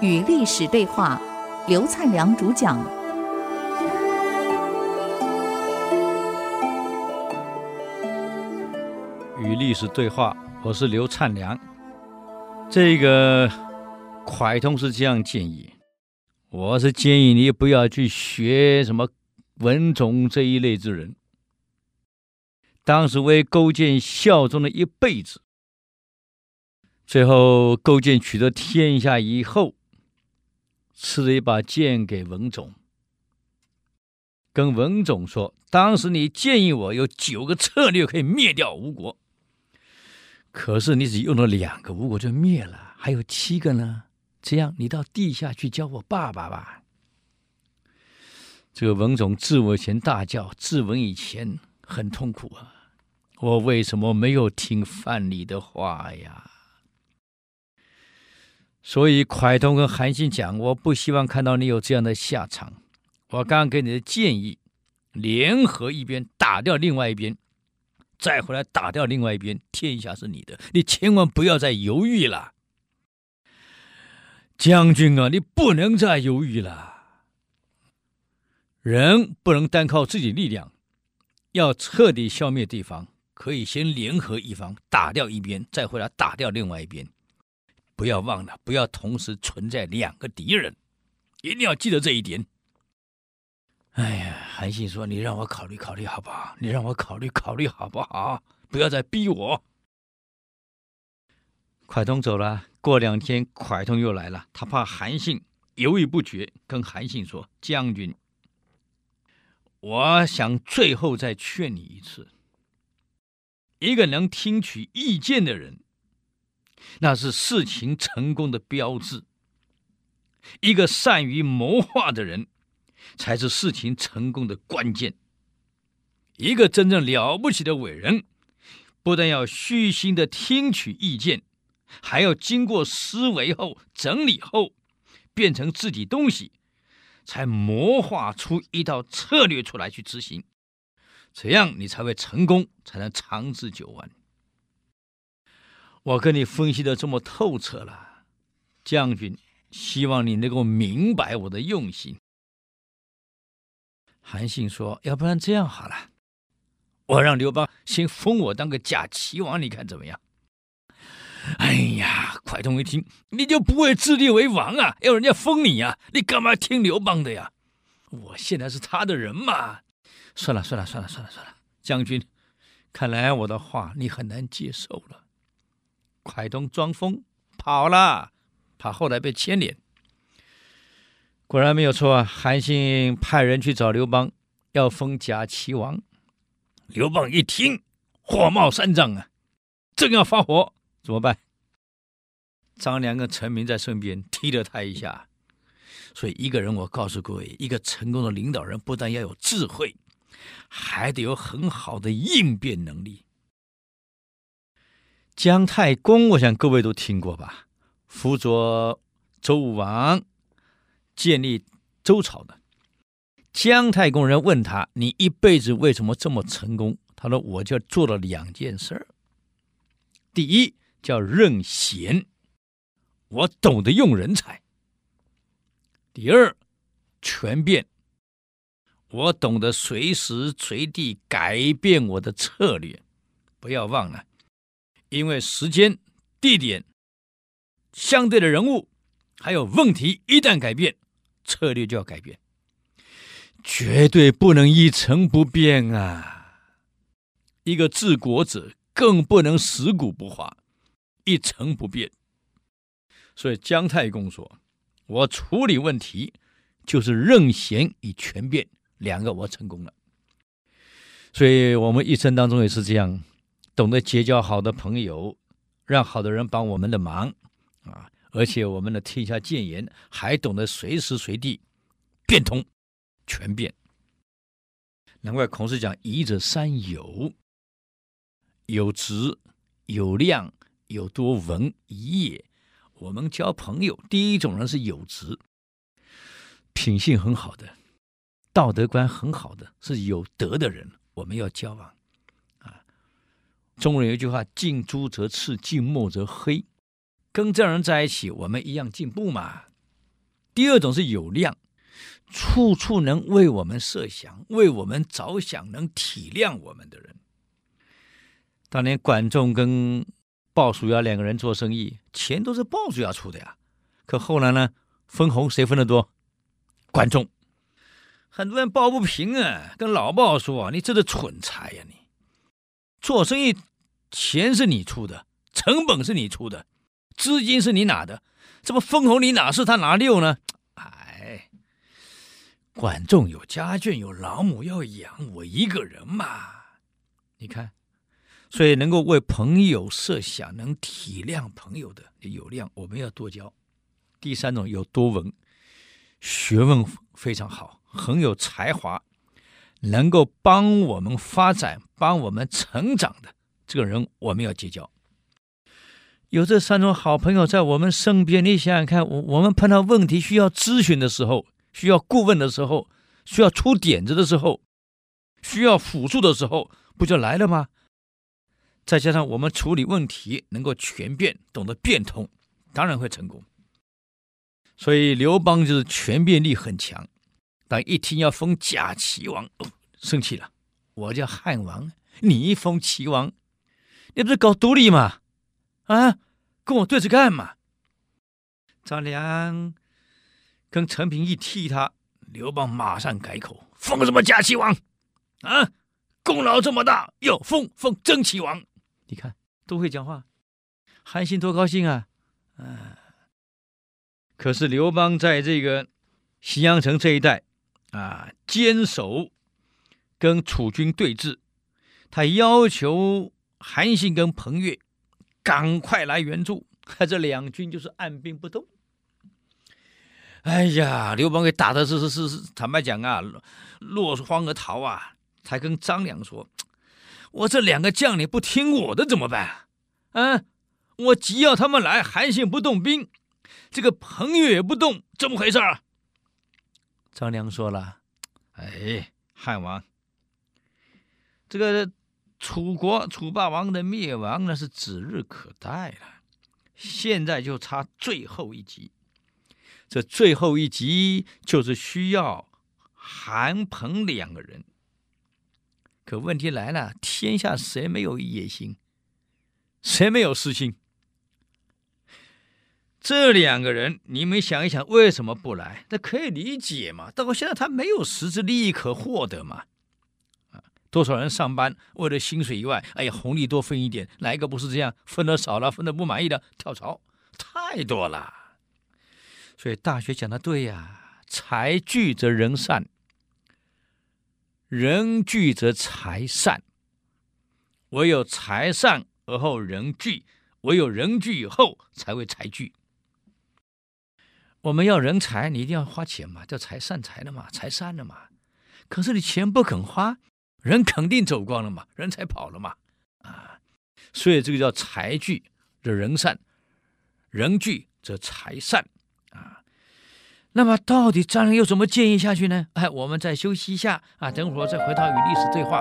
与历史对话，刘灿良主讲。与历史对话，我是刘灿良。这个蒯通是这样建议，我是建议你不要去学什么文种这一类之人。当时为勾践效忠了一辈子，最后勾践取得天下以后，赐了一把剑给文种，跟文种说：“当时你建议我有九个策略可以灭掉吴国。”可是你只用了两个，吴国就灭了，还有七个呢。这样，你到地下去教我爸爸吧。这个文种自刎前大叫：“自刎以前很痛苦啊，我为什么没有听范蠡的话呀？”所以蒯通跟韩信讲：“我不希望看到你有这样的下场。我刚刚给你的建议，联合一边打掉另外一边。”再回来打掉另外一边，天下是你的，你千万不要再犹豫了，将军啊，你不能再犹豫了。人不能单靠自己力量，要彻底消灭对方，可以先联合一方打掉一边，再回来打掉另外一边。不要忘了，不要同时存在两个敌人，一定要记得这一点。哎呀，韩信说：“你让我考虑考虑好不好？你让我考虑考虑好不好？不要再逼我。”蒯通走了，过两天，蒯通又来了。他怕韩信犹豫不决，跟韩信说：“将军，我想最后再劝你一次。一个能听取意见的人，那是事情成功的标志。一个善于谋划的人。”才是事情成功的关键。一个真正了不起的伟人，不但要虚心的听取意见，还要经过思维后、整理后，变成自己东西，才谋划出一道策略出来去执行。这样你才会成功，才能长治久安。我跟你分析的这么透彻了，将军，希望你能够明白我的用心。韩信说：“要不然这样好了，我让刘邦先封我当个假齐王，你看怎么样？”哎呀，蒯通一听，你就不会自立为王啊？要人家封你呀？你干嘛听刘邦的呀？我现在是他的人嘛。算了算了算了算了算了，将军，看来我的话你很难接受了。海东装疯跑了，怕后来被牵连。果然没有错啊！韩信派人去找刘邦，要封假齐王。刘邦一听，火冒三丈啊，正要发火，怎么办？张良跟陈明在身边踢了他一下。所以一个人，我告诉各位，一个成功的领导人，不但要有智慧，还得有很好的应变能力。姜太公，我想各位都听过吧？辅佐周武王。建立周朝的姜太公人问他：“你一辈子为什么这么成功？”他说：“我就做了两件事儿。第一叫任贤，我懂得用人才；第二权变，我懂得随时随地改变我的策略。不要忘了，因为时间、地点、相对的人物还有问题，一旦改变。”策略就要改变，绝对不能一成不变啊！一个治国者更不能死骨不化，一成不变。所以姜太公说：“我处理问题就是任贤与权变两个，我成功了。”所以我们一生当中也是这样，懂得结交好的朋友，让好的人帮我们的忙啊。而且我们的天下谏言还懂得随时随地变通、全变。难怪孔子讲“宜者三友”：有直、有量、有多闻，宜也。我们交朋友，第一种人是有直，品性很好的，道德观很好的，是有德的人，我们要交往。中国人有一句话：“近朱则赤，近墨则黑。”跟这样人在一起，我们一样进步嘛。第二种是有量，处处能为我们设想、为我们着想、能体谅我们的人。当年管仲跟鲍叔牙两个人做生意，钱都是鲍叔牙出的呀。可后来呢，分红谁分得多？管仲。很多人抱不平啊，跟老鲍说啊：“你这是蠢材呀！你做生意，钱是你出的，成本是你出的，资金是你拿的，这不分红你哪是他拿六呢？”哎，管仲有家眷，有老母要养，我一个人嘛。你看，所以能够为朋友设想，能体谅朋友的有量，我们要多交。第三种有多文，学问非常好。很有才华，能够帮我们发展、帮我们成长的这个人，我们要结交。有这三种好朋友在我们身边，你想想看，我我们碰到问题需要咨询的时候，需要顾问的时候，需要出点子的时候，需要辅助的时候，不就来了吗？再加上我们处理问题能够全变，懂得变通，当然会成功。所以刘邦就是全变力很强。但一听要封假齐王，哦，生气了。我叫汉王，你封齐王，你不是搞独立吗？啊，跟我对着干嘛？张良跟陈平一替他，刘邦马上改口，封什么假齐王？啊，功劳这么大，要封封真齐王。你看都会讲话，韩信多高兴啊！啊，可是刘邦在这个西阳城这一带。啊，坚守跟楚军对峙，他要求韩信跟彭越赶快来援助，这两军就是按兵不动。哎呀，刘邦给打的是是是，坦白讲啊，落荒而逃啊，才跟张良说：“我这两个将领不听我的怎么办？啊，我急要他们来，韩信不动兵，这个彭越也不动，怎么回事？”张良说了：“哎，汉王，这个楚国楚霸王的灭亡那是指日可待了，现在就差最后一集。这最后一集就是需要韩彭两个人。可问题来了，天下谁没有野心？谁没有私心？”这两个人，你们想一想，为什么不来？这可以理解嘛？到现在他没有实质利益可获得嘛？多少人上班为了薪水以外，哎呀，红利多分一点，哪一个不是这样？分的少了，分的不满意的跳槽，太多了。所以大学讲的对呀，财聚则人散，人聚则财散。唯有财散而后人聚，唯有人聚以后才会财聚。我们要人才，你一定要花钱嘛，叫财散财了嘛，财散了嘛。可是你钱不肯花，人肯定走光了嘛，人才跑了嘛，啊，所以这个叫财聚则人散，人聚则财散啊。那么到底张良又怎么建议下去呢？哎，我们再休息一下啊，等会儿再回到与历史对话。